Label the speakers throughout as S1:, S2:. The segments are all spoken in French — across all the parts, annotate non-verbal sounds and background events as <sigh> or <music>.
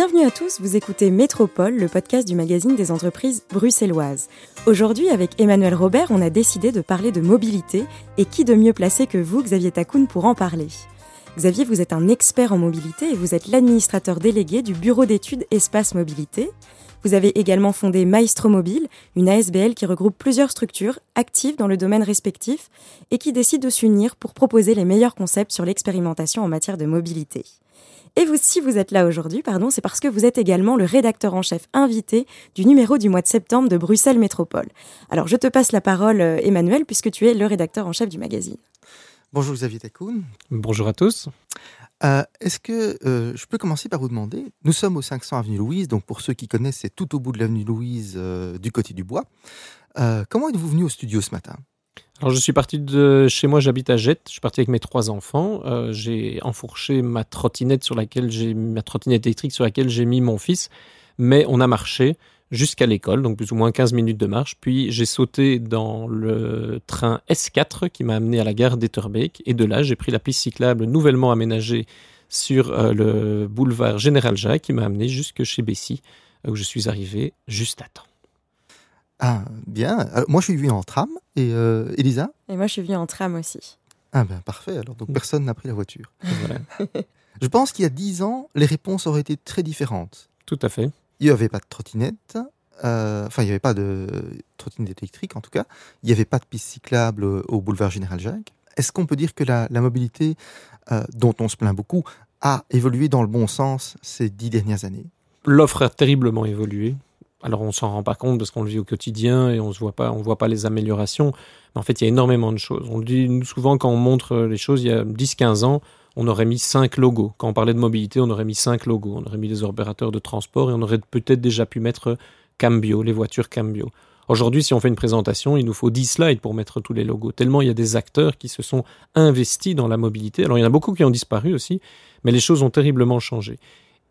S1: Bienvenue à tous, vous écoutez Métropole, le podcast du magazine des entreprises bruxelloises. Aujourd'hui, avec Emmanuel Robert, on a décidé de parler de mobilité, et qui de mieux placé que vous, Xavier Takoun, pour en parler Xavier, vous êtes un expert en mobilité et vous êtes l'administrateur délégué du Bureau d'études Espace Mobilité. Vous avez également fondé Maestro Mobile, une ASBL qui regroupe plusieurs structures actives dans le domaine respectif et qui décide de s'unir pour proposer les meilleurs concepts sur l'expérimentation en matière de mobilité. Et vous, si vous êtes là aujourd'hui, pardon, c'est parce que vous êtes également le rédacteur en chef invité du numéro du mois de septembre de Bruxelles Métropole. Alors, je te passe la parole, euh, Emmanuel, puisque tu es le rédacteur en chef du magazine.
S2: Bonjour Xavier Takoun.
S3: Bonjour à tous.
S2: Euh, est-ce que euh, je peux commencer par vous demander, nous sommes au 500 avenue Louise, donc pour ceux qui connaissent, c'est tout au bout de l'avenue Louise, du côté du bois. comment êtes-vous venu au studio ce matin?
S3: Alors je suis parti de chez moi, j'habite à Jette, je suis parti avec mes trois enfants, euh, j'ai enfourché ma trottinette sur laquelle j'ai ma trottinette électrique sur laquelle j'ai mis mon fils, mais on a marché jusqu'à l'école, donc plus ou moins 15 minutes de marche, puis j'ai sauté dans le train S4 qui m'a amené à la gare d'Etterbeek. Et de là j'ai pris la piste cyclable nouvellement aménagée sur euh, le boulevard Général Jacques qui m'a amené jusque chez Bessy où je suis arrivé juste à temps.
S2: Ah, bien. Euh, moi, je suis venu en tram. Et euh, Elisa
S1: Et moi, je suis venue en tram aussi.
S2: Ah ben parfait, alors donc personne n'a pris la voiture. <laughs> je pense qu'il y a dix ans, les réponses auraient été très différentes.
S3: Tout à fait.
S2: Il n'y avait pas de trottinette, euh, enfin il n'y avait pas de trottinette électrique en tout cas, il n'y avait pas de piste cyclable au boulevard Général Jacques. Est-ce qu'on peut dire que la, mobilité, dont on se plaint beaucoup, a évolué dans le bon sens ces dix dernières années?
S3: L'offre a terriblement évolué. Alors on s'en rend pas compte parce qu'on le vit au quotidien et on se voit pas, on voit pas les améliorations. Mais en fait, il y a énormément de choses. On dit souvent quand on montre les choses, il y a 10-15 ans, on aurait mis 5 logos. Quand on parlait de mobilité, on aurait mis 5 logos. On aurait mis des opérateurs de transport et on aurait peut-être déjà pu mettre Cambio, les voitures Cambio. Aujourd'hui, si on fait une présentation, il nous faut 10 slides pour mettre tous les logos. Tellement il y a des acteurs qui se sont investis dans la mobilité. Alors il y en a beaucoup qui ont disparu aussi, mais les choses ont terriblement changé.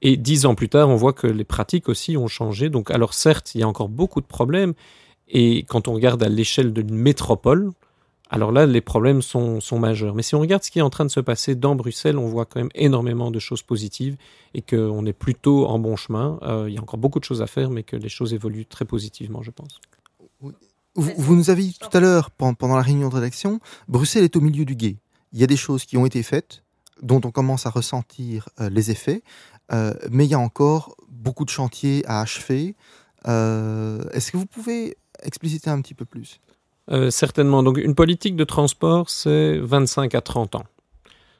S3: Et dix ans plus tard, on voit que les pratiques aussi ont changé. Donc, alors certes, il y a encore beaucoup de problèmes. Et quand on regarde à l'échelle d'une métropole, alors là, les problèmes sont, majeurs. Mais si on regarde ce qui est en train de se passer dans Bruxelles, on voit quand même énormément de choses positives et qu'on est plutôt en bon chemin. Euh, il y a encore beaucoup de choses à faire, mais que les choses évoluent très positivement, je pense.
S2: Vous, vous nous avez dit tout à l'heure, pendant la réunion de rédaction, Bruxelles est au milieu du guet. Il y a des choses qui ont été faites, dont on commence à ressentir euh, les effets. Euh, mais il y a encore beaucoup de chantiers à achever. Euh, est-ce que vous pouvez expliciter un petit peu plus?
S3: Euh, Certainement. Donc, une politique de transport, c'est 25 à 30 ans.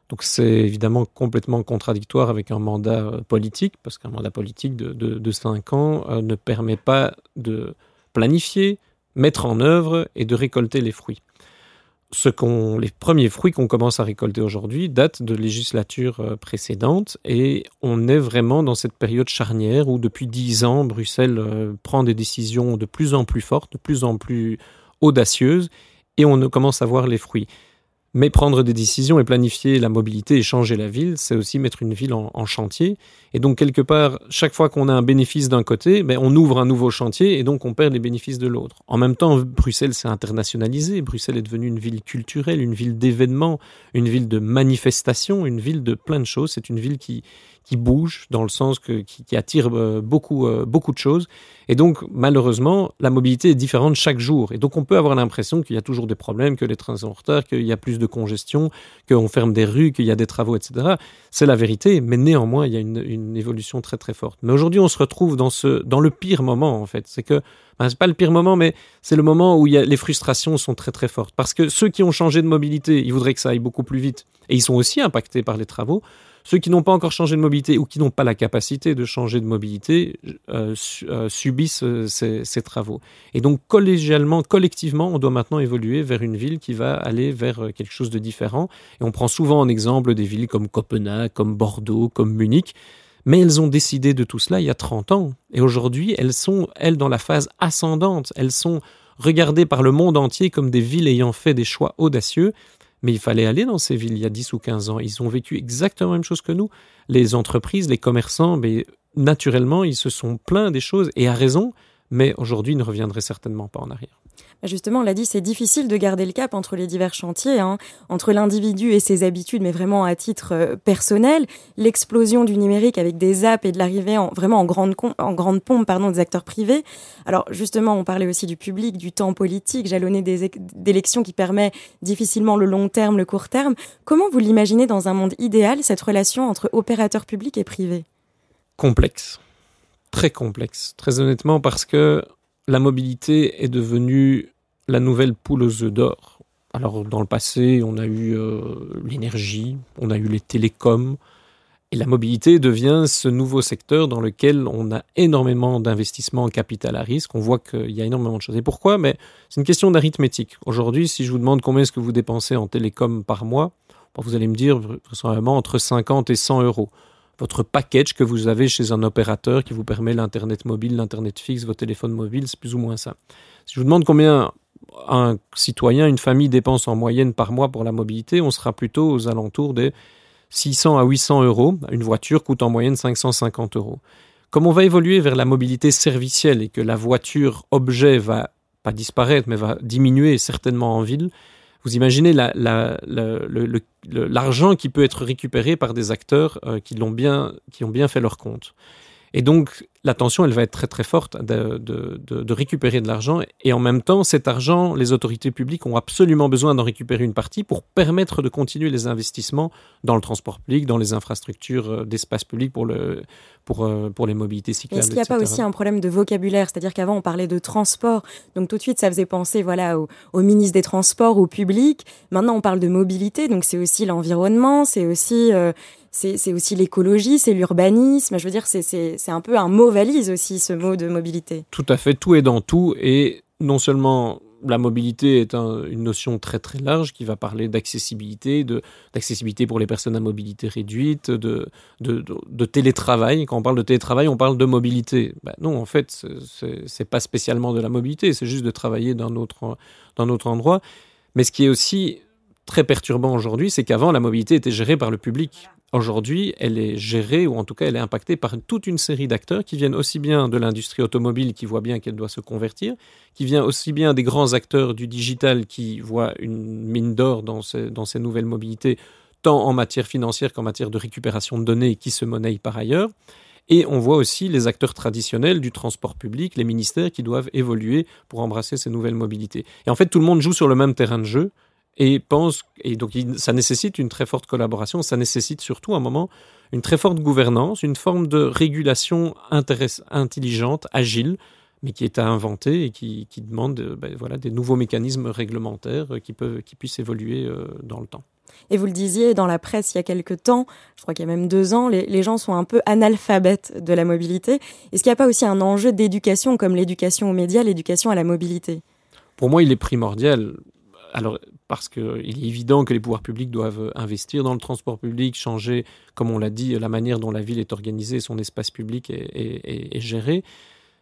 S3: Donc, c'est évidemment complètement contradictoire avec un mandat politique, parce qu'un mandat politique de, de, de 5 ans ne permet pas de planifier, mettre en œuvre et de récolter les fruits ce qu'on, les premiers fruits qu'on commence à récolter aujourd'hui datent de législatures euh, précédentes et on est vraiment dans cette période charnière où depuis dix ans, Bruxelles euh, prend des décisions de plus en plus fortes, de plus en plus audacieuses et on commence à voir les fruits. Mais prendre des décisions et planifier la mobilité et changer la ville, c'est aussi mettre une ville en, chantier. Et donc, quelque part, chaque fois qu'on a un bénéfice d'un côté, ben, on ouvre un nouveau chantier et donc on perd les bénéfices de l'autre. En même temps, Bruxelles s'est internationalisée. Bruxelles est devenue une ville culturelle, une ville d'événements, une ville de manifestations, une ville de plein de choses. C'est une ville qui, qui bouge dans le sens que, qui, attire euh, beaucoup, euh, beaucoup de choses. Et donc, malheureusement, la mobilité est différente chaque jour. Et donc, on peut avoir l'impression qu'il y a toujours des problèmes, que les trains sont en retard, qu'il y a plus de congestion, qu'on ferme des rues, qu'il y a des travaux, etc. C'est la vérité, mais néanmoins, il y a une, évolution très très forte. Mais aujourd'hui, on se retrouve dans, ce, dans le pire moment, en fait. C'est que, ben, c'est pas le pire moment, mais c'est le moment où il y a, les frustrations sont très très fortes. Parce que ceux qui ont changé de mobilité, ils voudraient que ça aille beaucoup plus vite. Et ils sont aussi impactés par les travaux. Ceux qui n'ont pas encore changé de mobilité ou qui n'ont pas la capacité de changer de mobilité euh, euh, subissent euh, ces, travaux. Et donc collégialement, collectivement, on doit maintenant évoluer vers une ville qui va aller vers quelque chose de différent. Et on prend souvent en exemple des villes comme Copenhague, comme Bordeaux, comme Munich. Mais elles ont décidé de tout cela il y a 30 ans. Et aujourd'hui, elles sont, elles, dans la phase ascendante. Elles sont regardées par le monde entier comme des villes ayant fait des choix audacieux mais il fallait aller dans ces villes il y a 10 ou 15 ans. Ils ont vécu exactement la même chose que nous. Les entreprises, les commerçants, mais naturellement, ils se sont plaints des choses, et à raison, mais aujourd'hui, il ne reviendrait certainement pas en arrière.
S1: Bah, justement, on l'a dit, c'est difficile de garder le cap entre les divers chantiers, hein, entre l'individu et ses habitudes, mais vraiment à titre euh, personnel, l'explosion du numérique avec des apps et de l'arrivée en, vraiment en grande, en grande pompe pardon, des acteurs privés. Alors justement, on parlait aussi du public, du temps politique, jalonné d'élections qui permet difficilement le long terme, le court terme. Comment vous l'imaginez dans un monde idéal, cette relation entre opérateurs publics et privés?
S3: Complexe. Très complexe. Très honnêtement, parce que la mobilité est devenue la nouvelle poule aux œufs d'or. Alors dans le passé, on a eu euh, l'énergie, on a eu les télécoms, et la mobilité devient ce nouveau secteur dans lequel on a énormément d'investissements en capital à risque. On voit qu'il y a énormément de choses. Et pourquoi? Mais c'est une question d'arithmétique. Aujourd'hui, si je vous demande combien est-ce que vous dépensez en télécom par mois, vous allez me dire vraisemblablement entre 50 et 100 euros votre package que vous avez chez un opérateur qui vous permet l'Internet mobile, l'Internet fixe, votre téléphone mobile, c'est plus ou moins ça. Si je vous demande combien un citoyen, une famille dépense en moyenne par mois pour la mobilité, on sera plutôt aux alentours des 600 à 800 euros. Une voiture coûte en moyenne 550 euros. Comme on va évoluer vers la mobilité servicielle et que la voiture objet va pas disparaître, mais va diminuer certainement en ville, vous imaginez l'argent qui peut être récupéré par des acteurs euh, qui, l'ont bien, qui ont bien fait leur compte. Et donc, la tension, elle va être très très forte de, de, de, récupérer de l'argent. Et en même temps, cet argent, les autorités publiques ont absolument besoin d'en récupérer une partie pour permettre de continuer les investissements dans le transport public, dans les infrastructures euh, d'espace public pour, le, pour, euh, pour les mobilités cyclables.
S1: Est-ce qu'il n'y a pas aussi un problème de vocabulaire? C'est-à-dire qu'avant, on parlait de transport. Donc tout de suite, ça faisait penser voilà, au, au ministre des Transports, au public. Maintenant, on parle de mobilité. Donc c'est aussi l'environnement, c'est aussi euh, c'est aussi l'écologie, c'est l'urbanisme. Je veux dire, c'est un peu un mot valise aussi, ce mot de mobilité.
S3: Tout à fait, tout est dans tout. Et non seulement la mobilité est une notion très très large qui va parler d'accessibilité, d'accessibilité pour les personnes à mobilité réduite, de, télétravail. Quand on parle de télétravail, on parle de mobilité. Ben non, en fait, c'est pas spécialement de la mobilité, c'est juste de travailler d'un autre, autre endroit. Mais ce qui est aussi très perturbant aujourd'hui, c'est qu'avant, la mobilité était gérée par le public. Aujourd'hui, elle est gérée, ou en tout cas, elle est impactée par toute une série d'acteurs qui viennent aussi bien de l'industrie automobile qui voit bien qu'elle doit se convertir, qui vient aussi bien des grands acteurs du digital qui voient une mine d'or dans ces, nouvelles mobilités, tant en matière financière qu'en matière de récupération de données qui se monnaient par ailleurs. Et on voit aussi les acteurs traditionnels du transport public, les ministères qui doivent évoluer pour embrasser ces nouvelles mobilités. Et en fait, tout le monde joue sur le même terrain de jeu et pense et donc ça nécessite une très forte collaboration, ça nécessite surtout un moment une très forte gouvernance, une forme de régulation intelligente, agile, mais qui est à inventer et qui, qui demande euh, ben, voilà, des nouveaux mécanismes réglementaires euh, qui, peuvent, qui puissent évoluer euh, dans le temps.
S1: Et vous le disiez dans la presse il y a quelques temps, je crois qu'il y a même deux ans, les, les gens sont un peu analphabètes de la mobilité. Est-ce qu'il n'y a pas aussi un enjeu d'éducation comme l'éducation aux médias, l'éducation à la mobilité?
S3: Pour moi, il est primordial. Alors, parce qu'il est évident que les pouvoirs publics doivent investir dans le transport public, changer, comme on l'a dit, la manière dont la ville est organisée, son espace public est, géré.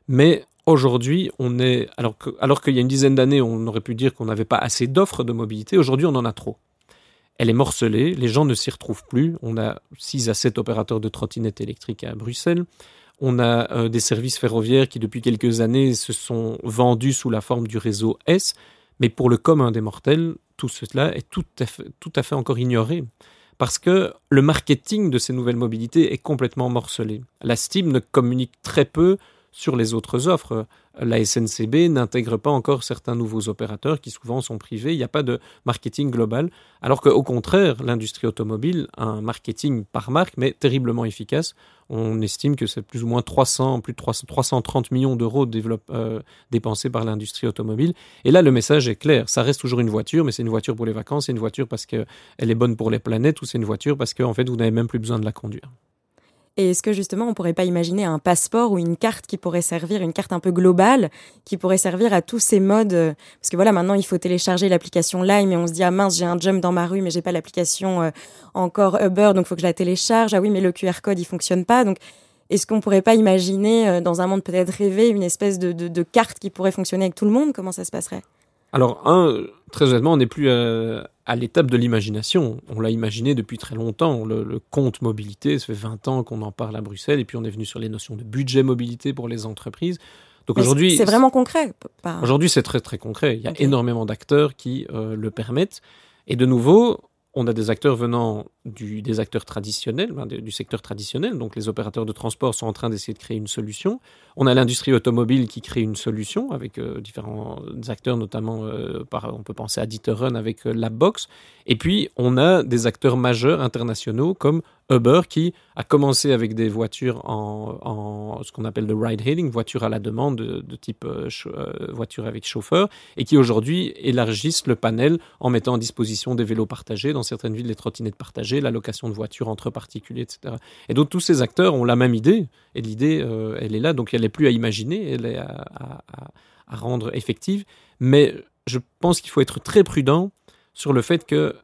S3: Mais aujourd'hui, on est, alors, alors qu'il y a une dizaine d'années, on aurait pu dire qu'on n'avait pas assez d'offres de mobilité, aujourd'hui on en a trop. Elle est morcelée, les gens ne s'y retrouvent plus. On a 6 à 7 opérateurs de trottinettes électriques à Bruxelles. On a euh, des services ferroviaires qui, depuis quelques années, se sont vendus sous la forme du réseau S. Mais pour le commun des mortels, tout cela est tout à fait, encore ignoré. Parce que le marketing de ces nouvelles mobilités est complètement morcelé. La Steam ne communique très peu sur les autres offres. La SNCB n'intègre pas encore certains nouveaux opérateurs qui souvent sont privés. Il n'y a pas de marketing global. Alors qu'au contraire, l'industrie automobile a un marketing par marque, mais terriblement efficace. On estime que c'est plus ou moins 300, plus de 330 millions d'euros euh, dépensés par l'industrie automobile. Et là, le message est clair. Ça reste toujours une voiture, mais c'est une voiture pour les vacances, c'est une voiture parce qu'elle est bonne pour les planètes, ou c'est une voiture parce qu'en fait, vous n'avez même plus besoin de la conduire.
S1: Et est-ce que justement on pourrait pas imaginer un passeport ou une carte qui pourrait servir, une carte un peu globale, qui pourrait servir à tous ces modes euh, Parce que voilà, maintenant il faut télécharger l'application Lime et on se dit ah mince j'ai un jump dans ma rue mais j'ai pas l'application euh, encore Uber donc faut que je la télécharge. Ah oui mais le QR code il fonctionne pas. Donc est-ce qu'on pourrait pas imaginer euh, dans un monde peut-être rêvé une espèce de carte qui pourrait fonctionner avec tout le monde? Comment ça se passerait?
S3: Alors, un, très honnêtement, on n'est plus à, l'étape de l'imagination. On l'a imaginé depuis très longtemps. Le, compte mobilité, ça fait 20 ans qu'on en parle à Bruxelles, et puis on est venu sur les notions de budget mobilité pour les entreprises. Donc aujourd'hui,
S1: c'est vraiment concret.
S3: Aujourd'hui, c'est très très concret. Il y a énormément d'acteurs qui le permettent. Et de nouveau, on a des acteurs venant du, des acteurs traditionnels, du secteur traditionnel, donc les opérateurs de transport sont en train d'essayer de créer une solution. On a l'industrie automobile qui crée une solution avec euh, différents acteurs, notamment, euh, on peut penser à Dieter avec euh, la box. Et puis, on a des acteurs majeurs internationaux comme Uber qui a commencé avec des voitures en, ce qu'on appelle le ride-hailing, voiture à la demande de, type euh, voiture avec chauffeur, et qui aujourd'hui élargissent le panel en mettant à disposition des vélos partagés, dans certaines villes des trottinettes partagées, la location de voitures entre particuliers, etc. Et donc tous ces acteurs ont la même idée, et l'idée, euh, elle est là, donc elle n'est plus à imaginer, elle est à rendre effective, mais je pense qu'il faut être très prudent sur le fait que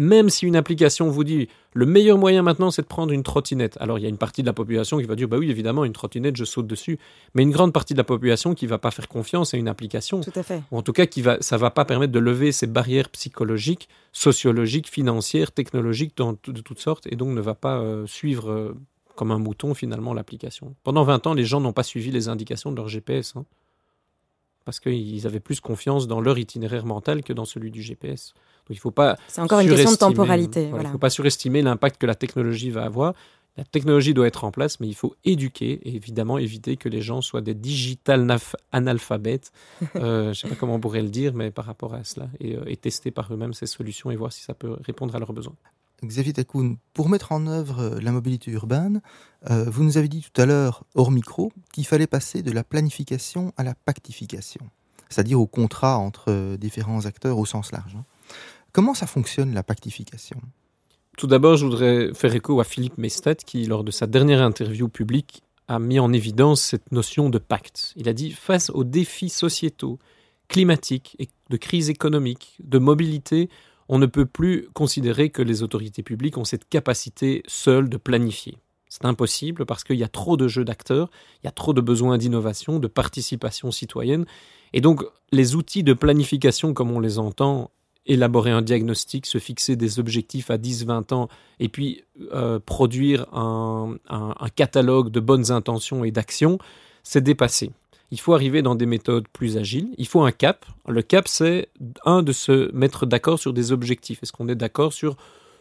S3: même si une application vous dit le meilleur moyen maintenant c'est de prendre une trottinette. Alors il y a une partie de la population qui va dire bah oui évidemment une trottinette je saute dessus, mais une grande partie de la population qui va pas faire confiance à une application.
S1: Tout à fait.
S3: Ou en tout cas qui va ça va pas permettre de lever ces barrières psychologiques, sociologiques, financières, technologiques de toutes sortes et donc ne va pas euh, suivre euh, comme un mouton finalement l'application. Pendant 20 ans les gens n'ont pas suivi les indications de leur GPS. Hein, parce qu'ils avaient plus confiance dans leur itinéraire mental que dans celui du GPS. Il faut pas.
S1: C'est encore une question de temporalité.
S3: Il ne faut pas surestimer l'impact que la technologie va avoir. La technologie doit être en place, mais il faut éduquer et évidemment éviter que les gens soient des digital analphabètes. <laughs> Euh, je ne sais pas comment on pourrait le dire, mais par rapport à cela, et, euh, tester par eux-mêmes ces solutions et voir si ça peut répondre à leurs besoins.
S2: Xavier Takoun, pour mettre en œuvre euh, la mobilité urbaine, vous nous avez dit tout à l'heure, hors micro, qu'il fallait passer de la planification à la pactification, c'est-à-dire au contrat entre différents acteurs au sens large. Hein. Comment ça fonctionne la pactification?
S3: Tout d'abord, je voudrais faire écho à Philippe Mestet qui, lors de sa dernière interview publique, a mis en évidence cette notion de pacte. Il a dit face aux défis sociétaux, climatiques et de crise économique, de mobilité, on ne peut plus considérer que les autorités publiques ont cette capacité seule de planifier. C'est impossible parce qu'il y a trop de jeux d'acteurs, il y a trop de besoins d'innovation, de participation citoyenne. Et donc, les outils de planification, comme on les entend élaborer un diagnostic, se fixer des objectifs à 10-20 ans et puis euh, produire un, catalogue de bonnes intentions et d'actions, c'est dépassé. Il faut arriver dans des méthodes plus agiles. Il faut un cap. Le cap, c'est un de se mettre d'accord sur des objectifs. Est-ce qu'on est, d'accord sur,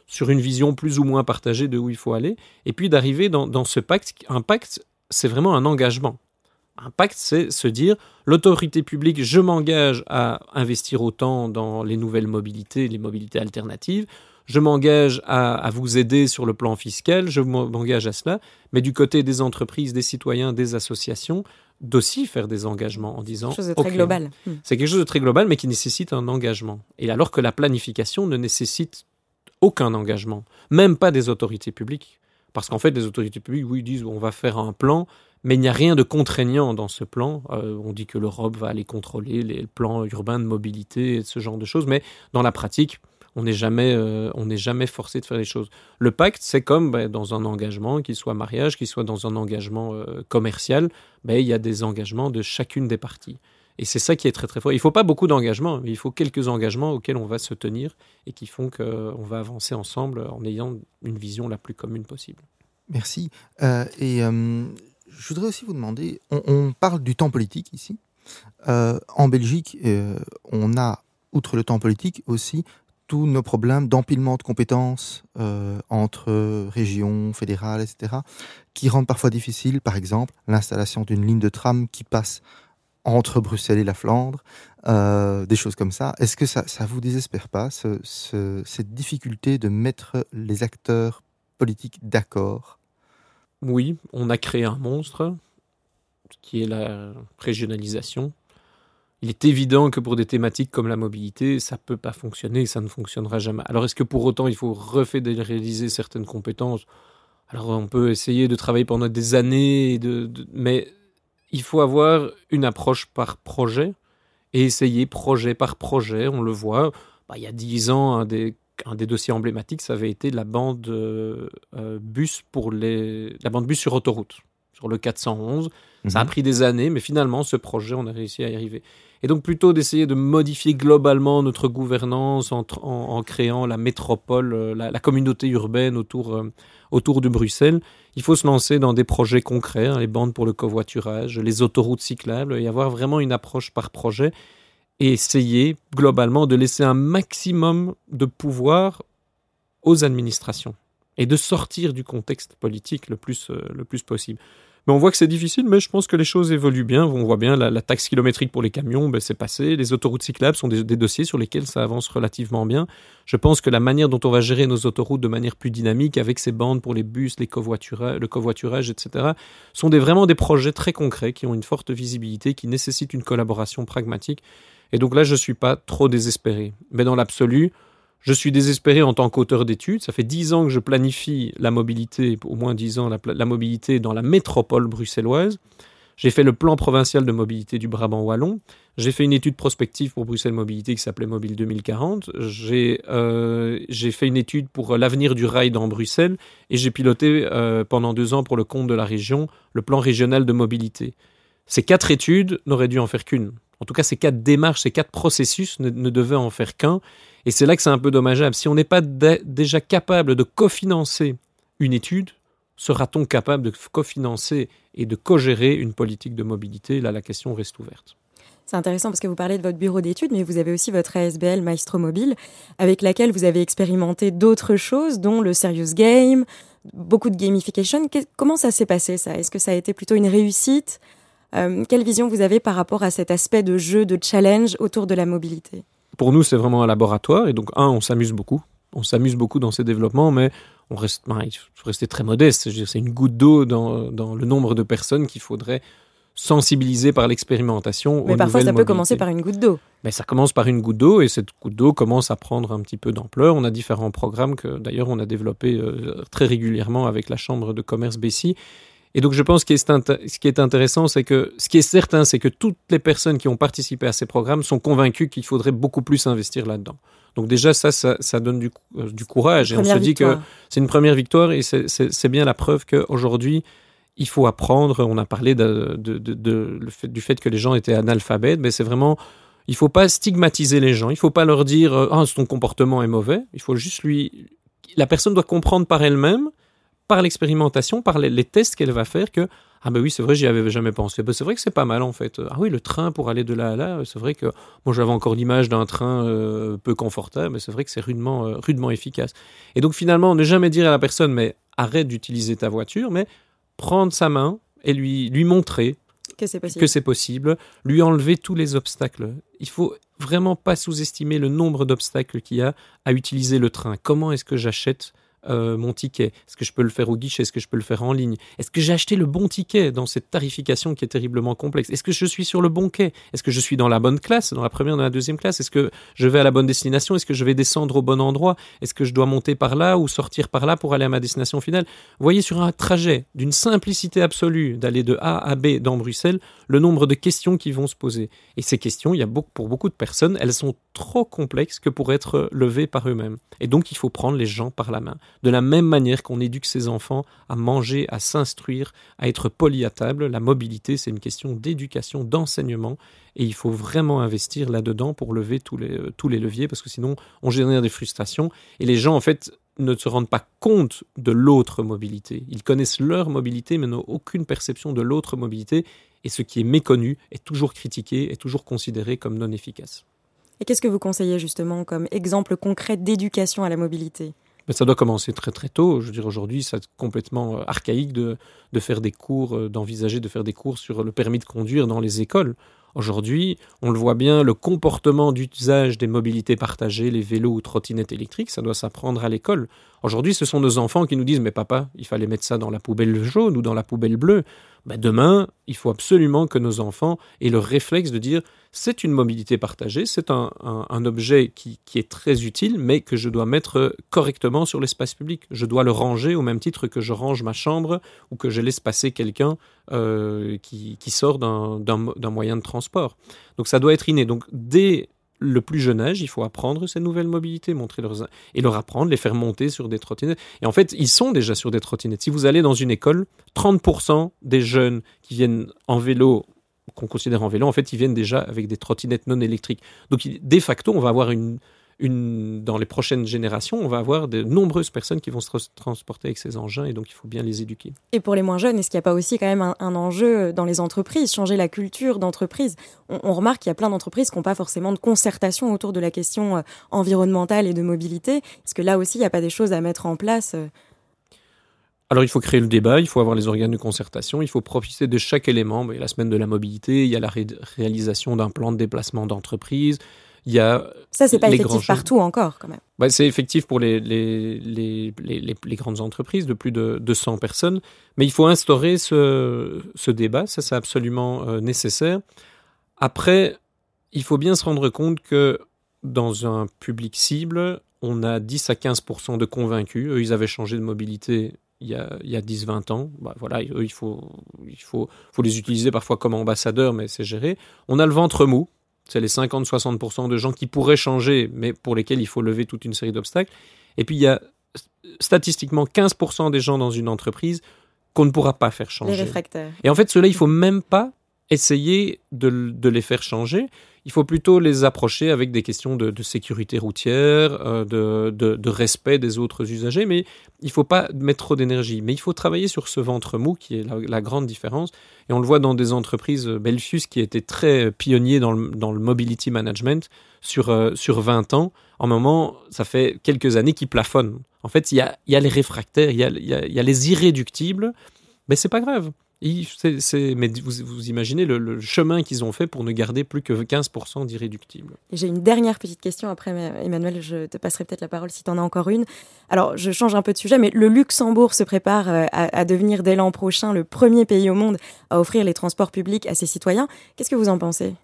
S3: sur une vision plus ou moins partagée de où il faut aller? Et puis d'arriver dans, dans ce pacte. Un pacte, c'est vraiment un engagement. Un pacte, c'est se dire l'autorité publique, je m'engage à investir autant dans les nouvelles mobilités, les mobilités alternatives. Je m'engage à, vous aider sur le plan fiscal, je m'engage à cela, mais du côté des entreprises, des citoyens, des associations, d'aussi faire des engagements en disant.
S1: C'est quelque chose de très global.
S3: Hmm. C'est quelque chose de très global, mais qui nécessite un engagement. Et alors que la planification ne nécessite aucun engagement, même pas des autorités publiques. Parce qu'en fait, les autorités publiques, oui, disent on va faire un plan, mais il n'y a rien de contraignant dans ce plan. Euh, on dit que l'Europe va aller contrôler les plans urbains de mobilité et ce genre de choses, mais dans la pratique, on n'est jamais, euh, jamais forcé de faire les choses. Le pacte, c'est comme ben, dans un engagement, qu'il soit mariage, qu'il soit dans un engagement euh, commercial, ben, il y a des engagements de chacune des parties. Et c'est ça qui est très très fort. Il ne faut pas beaucoup d'engagements, mais il faut quelques engagements auxquels on va se tenir et qui font qu'on va avancer ensemble en ayant une vision la plus commune possible.
S2: Merci. et je voudrais aussi vous demander, on, parle du temps politique ici. Euh, en Belgique, euh, on a, outre le temps politique, aussi tous nos problèmes d'empilement de compétences euh, entre régions, fédérales, etc., qui rendent parfois difficile, par exemple, l'installation d'une ligne de tram qui passe entre Bruxelles et la Flandre, des choses comme ça. Est-ce que ça ne vous désespère pas, cette difficulté de mettre les acteurs politiques d'accord?
S3: Oui, on a créé un monstre, qui est la régionalisation. Il est évident que pour des thématiques comme la mobilité, ça ne peut pas fonctionner, ça ne fonctionnera jamais. Alors est-ce que pour autant il faut réaliser certaines compétences? Alors on peut essayer de travailler pendant des années, mais il faut avoir une approche par projet et essayer projet par projet. On le voit, bah, il y a dix ans, un des dossiers emblématiques, ça avait été la bande euh, euh, bus pour la bande bus sur autoroute. Sur le 411. Ça a
S2: Mhm.
S3: pris des années, mais finalement, ce projet, on a réussi à y arriver. Et donc, plutôt d'essayer de modifier globalement notre gouvernance en, tr- en- en créant la métropole, euh, la, la communauté urbaine autour, euh, autour de Bruxelles, il faut se lancer dans des projets concrets, hein, les bandes pour le covoiturage, les autoroutes cyclables, et avoir vraiment une approche par projet et essayer globalement de laisser un maximum de pouvoir aux administrations et de sortir du contexte politique le plus, euh, le plus possible. On voit que c'est difficile, mais je pense que les choses évoluent bien. On voit bien la, taxe kilométrique pour les camions, ben, c'est passé. Les autoroutes cyclables sont des, dossiers sur lesquels ça avance relativement bien. Je pense que la manière dont on va gérer nos autoroutes de manière plus dynamique, avec ces bandes pour les bus, le covoiturage, etc., sont vraiment des projets très concrets qui ont une forte visibilité, qui nécessitent une collaboration pragmatique. Et donc là, je ne suis pas trop désespéré. Mais dans l'absolu, je suis désespéré en tant qu'auteur d'études. Ça fait dix ans que je planifie la mobilité, au moins dix ans, la, mobilité dans la métropole bruxelloise. J'ai fait le plan provincial de mobilité du Brabant Wallon. J'ai fait une étude prospective pour Bruxelles Mobilité qui s'appelait Mobile 2040. J'ai euh, j'ai fait une étude pour l'avenir du rail dans Bruxelles et j'ai piloté euh, pendant deux ans pour le compte de la région le plan régional de mobilité. Ces quatre études n'auraient dû en faire qu'une. En tout cas, ces quatre démarches, ces quatre processus ne devaient en faire qu'un. Et c'est là que c'est un peu dommageable. Si on n'est pas dé- déjà capable de cofinancer une étude, sera-t-on capable de cofinancer et de co-gérer une politique de mobilité? Là, la question reste ouverte.
S1: C'est intéressant parce que vous parlez de votre bureau d'études, mais vous avez aussi votre ASBL Maestro Mobile, avec laquelle vous avez expérimenté d'autres choses, dont le Serious Game, beaucoup de gamification. Comment ça s'est passé ça? Est-ce que ça a été plutôt une réussite? Euh, Quelle vision vous avez par rapport à cet aspect de jeu, de challenge autour de la mobilité?
S3: Pour nous, c'est vraiment un laboratoire. Et donc, un, on s'amuse beaucoup. On s'amuse beaucoup dans ces développements, mais on reste, ben, il faut rester très modeste. C'est une goutte d'eau dans, dans le nombre de personnes qu'il faudrait sensibiliser par l'expérimentation.
S1: Mais
S3: aux
S1: parfois, ça peut commencer par une goutte d'eau.
S3: Ben, ça commence par une goutte d'eau et cette goutte d'eau commence à prendre un petit peu d'ampleur. On a différents programmes que d'ailleurs on a développés euh, très régulièrement avec la Chambre de commerce Bessie. Et donc je pense que ce qui est intéressant, c'est que ce qui est certain, c'est que toutes les personnes qui ont participé à ces programmes sont convaincues qu'il faudrait beaucoup plus investir là-dedans. Donc déjà ça, ça, ça donne du, euh, du courage et on se dit que c'est une première victoire et c'est- bien la preuve qu'aujourd'hui, il faut apprendre. On a parlé de, de- de- de- le fait- du fait que les gens étaient analphabètes, mais c'est vraiment. Il faut pas stigmatiser les gens. Il faut pas leur dire euh, ah ton comportement est mauvais. Il faut juste lui. La personne doit comprendre par elle-même, par l'expérimentation, par les, les tests qu'elle va faire que ah ben oui c'est vrai j'y avais jamais pensé. Ben, c'est vrai que c'est pas mal en fait. Ah oui le train pour aller de là à là c'est vrai que moi j'avais encore l'image d'un train euh, peu confortable mais c'est vrai que c'est rudement euh, rudement efficace. Et donc finalement ne jamais dire à la personne mais arrête d'utiliser ta voiture mais prendre sa main et lui lui montrer
S1: Que c'est possible.
S3: possible, lui enlever tous les obstacles. Il faut vraiment pas sous-estimer le nombre d'obstacles qu'il y a à utiliser le train. Comment est-ce que j'achète euh, mon ticket. Est-ce que je peux le faire au guichet? Est-ce que je peux le faire en ligne? Est-ce que j'ai acheté le bon ticket dans cette tarification qui est terriblement complexe? Est-ce que je suis sur le bon quai? Est-ce que je suis dans la bonne classe, dans la première, dans la deuxième classe? Est-ce que je vais à la bonne destination? Est-ce que je vais descendre au bon endroit? Est-ce que je dois monter par là ou sortir par là pour aller à ma destination finale? Vous voyez sur un trajet d'une simplicité absolue d'aller de A à B dans Bruxelles, le nombre de questions qui vont se poser. Et ces questions, il y a beaucoup, pour beaucoup de personnes, elles sont trop complexes que pour être levées par eux-mêmes. Et donc, il faut prendre les gens par la main. De la même manière qu'on éduque ses enfants à manger, à s'instruire, à être poli à table, la mobilité, c'est une question d'éducation, d'enseignement. Et il faut vraiment investir là-dedans pour lever tous les, euh, tous les leviers, parce que sinon, on génère des frustrations. Et les gens, en fait, ne se rendent pas compte de l'autre mobilité. Ils connaissent leur mobilité, mais n'ont aucune perception de l'autre mobilité. Et ce qui est méconnu est toujours critiqué, est toujours considéré comme non efficace.
S1: Et qu'est-ce que vous conseillez justement comme exemple concret d'éducation à la mobilité?
S3: Mais ça doit commencer très très tôt. Je veux dire, aujourd'hui, c'est complètement euh, archaïque de, de faire des cours, euh, d'envisager de faire des cours sur le permis de conduire dans les écoles. Aujourd'hui, on le voit bien, le comportement d'usage des mobilités partagées, les vélos ou trottinettes électriques, ça doit s'apprendre à l'école. Aujourd'hui, ce sont nos enfants qui nous disent Mais papa, il fallait mettre ça dans la poubelle jaune ou dans la poubelle bleue. Ben, demain, il faut absolument que nos enfants aient le réflexe de dire c'est une mobilité partagée, c'est un, objet qui, est très utile, mais que je dois mettre correctement sur l'espace public. Je dois le ranger au même titre que je range ma chambre ou que je laisse passer quelqu'un euh, qui, qui sort d'un moyen de transport. Donc ça doit être inné. Donc dès le plus jeune âge, il faut apprendre ces nouvelles mobilités, montrer leurs et leur apprendre, les faire monter sur des trottinettes. Et en fait, ils sont déjà sur des trottinettes. Si vous allez dans une école, 30% des jeunes qui viennent en vélo qu'on considère en vélo, en fait, ils viennent déjà avec des trottinettes non électriques. Donc, de facto, on va avoir une, une, dans les prochaines générations, on va avoir de nombreuses personnes qui vont se transporter avec ces engins et donc il faut bien les éduquer.
S1: Et pour les moins jeunes, est-ce qu'il n'y a pas aussi quand même un, enjeu dans les entreprises, changer la culture d'entreprise? On, remarque qu'il y a plein d'entreprises qui n'ont pas forcément de concertation autour de la question euh, environnementale et de mobilité. Est-ce que là aussi, il n'y a pas des choses à mettre en place euh?
S3: alors il faut créer le débat, il faut avoir les organes de concertation, il faut profiter de chaque élément. Il y a la semaine de la mobilité, il y a la réalisation d'un plan de déplacement d'entreprise, il y a
S1: ça, c'est pas effectif partout encore, quand même.
S3: Bah, c'est effectif pour les les, les, les, grandes entreprises de plus de 200 personnes, mais il faut instaurer ce, ce débat, ça c'est absolument euh, nécessaire. Après, il faut bien se rendre compte que dans un public cible, on a 10 à 15% de convaincus. Eux, ils avaient changé de mobilité il y a, il y a 10-20 ans. Bah, voilà, eux, il, faut, il faut, faut les utiliser parfois comme ambassadeurs, mais c'est géré. On a le ventre mou, c'est les 50-60% de gens qui pourraient changer, mais pour lesquels il faut lever toute une série d'obstacles. Et puis il y a statistiquement 15% des gens dans une entreprise qu'on ne pourra pas faire changer.
S1: Les réfractaires.
S3: Et en fait, ceux-là, il faut même pas essayer de, de, les faire changer. Il faut plutôt les approcher avec des questions de, sécurité routière, euh, de, respect des autres usagers, mais il ne faut pas mettre trop d'énergie. Mais il faut travailler sur ce ventre mou qui est la, grande différence. Et on le voit dans des entreprises, euh, Belfius qui était très pionnier dans le, mobility management sur, euh, sur 20 ans. En moment, ça fait quelques années qu'ils plafonnent. En fait, il y a, les réfractaires, il y a, y, a, y a les irréductibles, mais c'est pas grave mais vous, imaginez le, chemin qu'ils ont fait pour ne garder plus que 15% d'irréductibles.
S1: J'ai une dernière petite question après, Emmanuel, je te passerai peut-être la parole si tu en as encore une. Alors, je change un peu de sujet, mais le Luxembourg se prépare euh, à, devenir dès l'an prochain le premier pays au monde à offrir les transports publics à ses citoyens. Qu'est-ce que vous en pensez?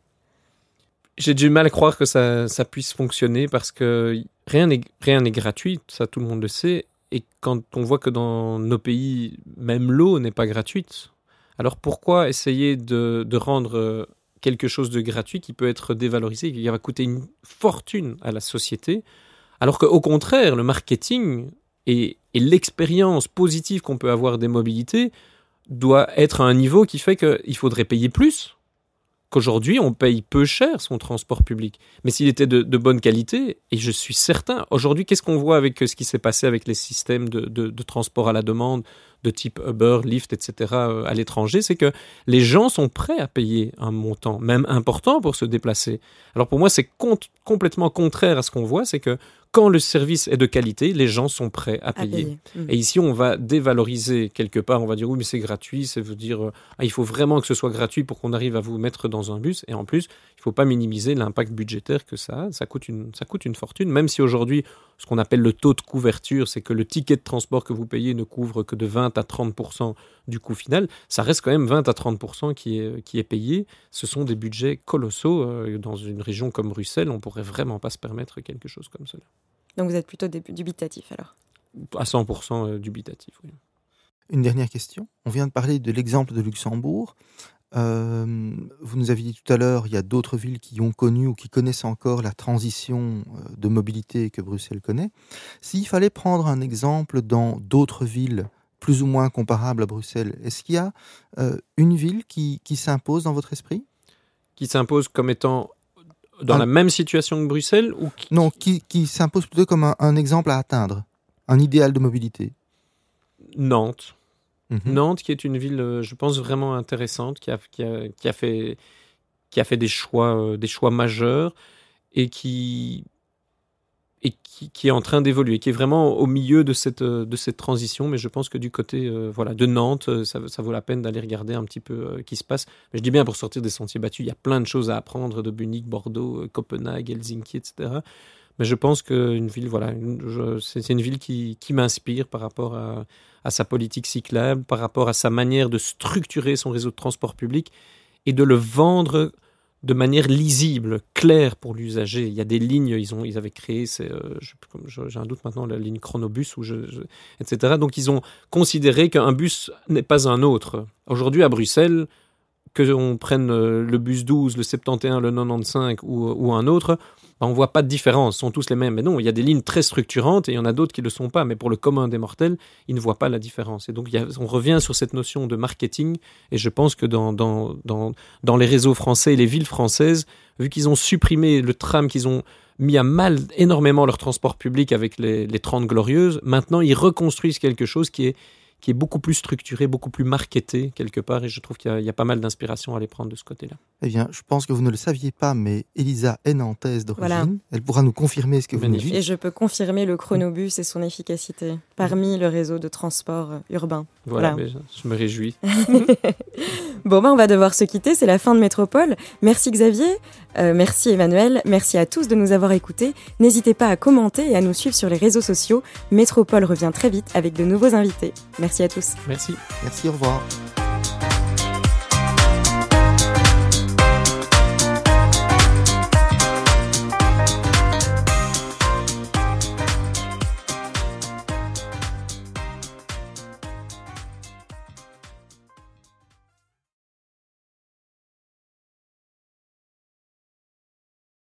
S3: J'ai du mal à croire que ça, ça puisse fonctionner parce que rien n'est gratuit, ça tout le monde le sait. Et quand on voit que dans nos pays, même l'eau n'est pas gratuite, alors pourquoi essayer de, rendre euh, quelque chose de gratuit qui peut être dévalorisé, qui va coûter une fortune à la société, alors qu'au contraire, le marketing et, l'expérience positive qu'on peut avoir des mobilités doit être à un niveau qui fait qu'il faudrait payer plus qu'aujourd'hui on paye peu cher son transport public. Mais s'il était de, bonne qualité, et je suis certain, aujourd'hui qu'est-ce qu'on voit avec ce qui s'est passé avec les systèmes de transport à la demande, de type Uber, Lyft, etc. Euh, à l'étranger, c'est que les gens sont prêts à payer un montant, même important, pour se déplacer. Alors pour moi, c'est complètement contraire à ce qu'on voit, c'est que quand le service est de qualité, les gens sont prêts à payer. Mmh. Et ici, on va dévaloriser quelque part, on va dire oui, mais c'est gratuit, ça veut dire ah, il faut vraiment que ce soit gratuit pour qu'on arrive à vous mettre dans un bus. Et en plus, faut pas minimiser l'impact budgétaire que ça a. Ça coûte une, ça coûte une fortune, même si aujourd'hui, ce qu'on appelle le taux de couverture, c'est que le ticket de transport que vous payez ne couvre que de 20 à 30% du coût final, ça reste quand même 20 à 30 qui est, qui est payé. Ce sont des budgets colossaux. Euh, dans une région comme Bruxelles, on pourrait vraiment pas se permettre quelque chose comme cela.
S1: Donc vous êtes plutôt dubitatif alors?
S3: À 100% euh, dubitatif, oui.
S2: Une dernière question. On vient de parler de l'exemple de Luxembourg. Euh, vous nous aviez dit tout à l'heure, il y a d'autres villes qui ont connu ou qui connaissent encore la transition de mobilité que Bruxelles connaît. S'il fallait prendre un exemple dans d'autres villes plus ou moins comparables à Bruxelles, est-ce qu'il y a euh, une ville qui, s'impose dans votre esprit?
S3: Qui s'impose comme étant dans la même situation que Bruxelles ou
S2: Non, qui, s'impose plutôt comme un exemple à atteindre, un idéal de mobilité?
S3: Nantes. Mhm. Nantes, qui est une ville, euh, je pense, vraiment intéressante, qui a, qui a, qui a fait, qui a fait des, choix, euh, des choix majeurs et qui, et qui, est en train d'évoluer, qui est vraiment au milieu de cette, euh, de cette transition. Mais je pense que du côté voilà, de Nantes, ça, ça, vaut la peine d'aller regarder un petit peu qui se passe. Mais je dis bien pour sortir des sentiers battus, il y a plein de choses à apprendre de Munich, Bordeaux, Copenhague, Helsinki, etc. Mais je pense qu'une ville, voilà, c'est une ville qui, qui m'inspire par rapport à, à sa politique cyclable, par rapport à sa manière de structurer son réseau de transport public et de le vendre de manière lisible, claire pour l'usager. Il y a des lignes, ils, ont, ils avaient créé, euh, j'ai un doute maintenant, la ligne chronobus, ou etc. Donc ils ont considéré qu'un bus n'est pas un autre. Aujourd'hui à Bruxelles, que on prenne euh, le bus 12, le 71, le 95 ou, ou un autre, on voit pas de différence, sont tous les mêmes. Mais non, il y a des lignes très structurantes et il y en a d'autres qui ne le sont pas. Mais pour le commun des mortels, ils ne voient pas la différence. Et donc, on revient sur cette notion de marketing. Et je pense que dans les réseaux français et les villes françaises, vu qu'ils ont supprimé le tram, qu'ils ont mis à mal énormément leur transport public avec les, les 30 glorieuses, maintenant ils reconstruisent quelque chose qui est qui est beaucoup plus structuré, beaucoup plus marketé quelque part, et je trouve qu'il y, a pas mal d'inspiration à les prendre de ce côté-là.
S2: Eh bien, je pense que vous ne le saviez pas, mais Elisa est nantaise d'origine. Elle pourra nous confirmer ce que vous nous dites.
S1: Et je peux confirmer le chronobus et son efficacité parmi le réseau de transport euh, urbain.
S3: Voilà, je me réjouis. <laughs>
S1: bon, ben, on va devoir se quitter, c'est la fin de Métropole. Merci Xavier, euh, merci Emmanuel, merci à tous de nous avoir écoutés. N'hésitez pas à commenter et à nous suivre sur les réseaux sociaux. Métropole revient très vite avec de nouveaux invités. Merci à tous.
S3: Merci.
S2: Merci, au revoir.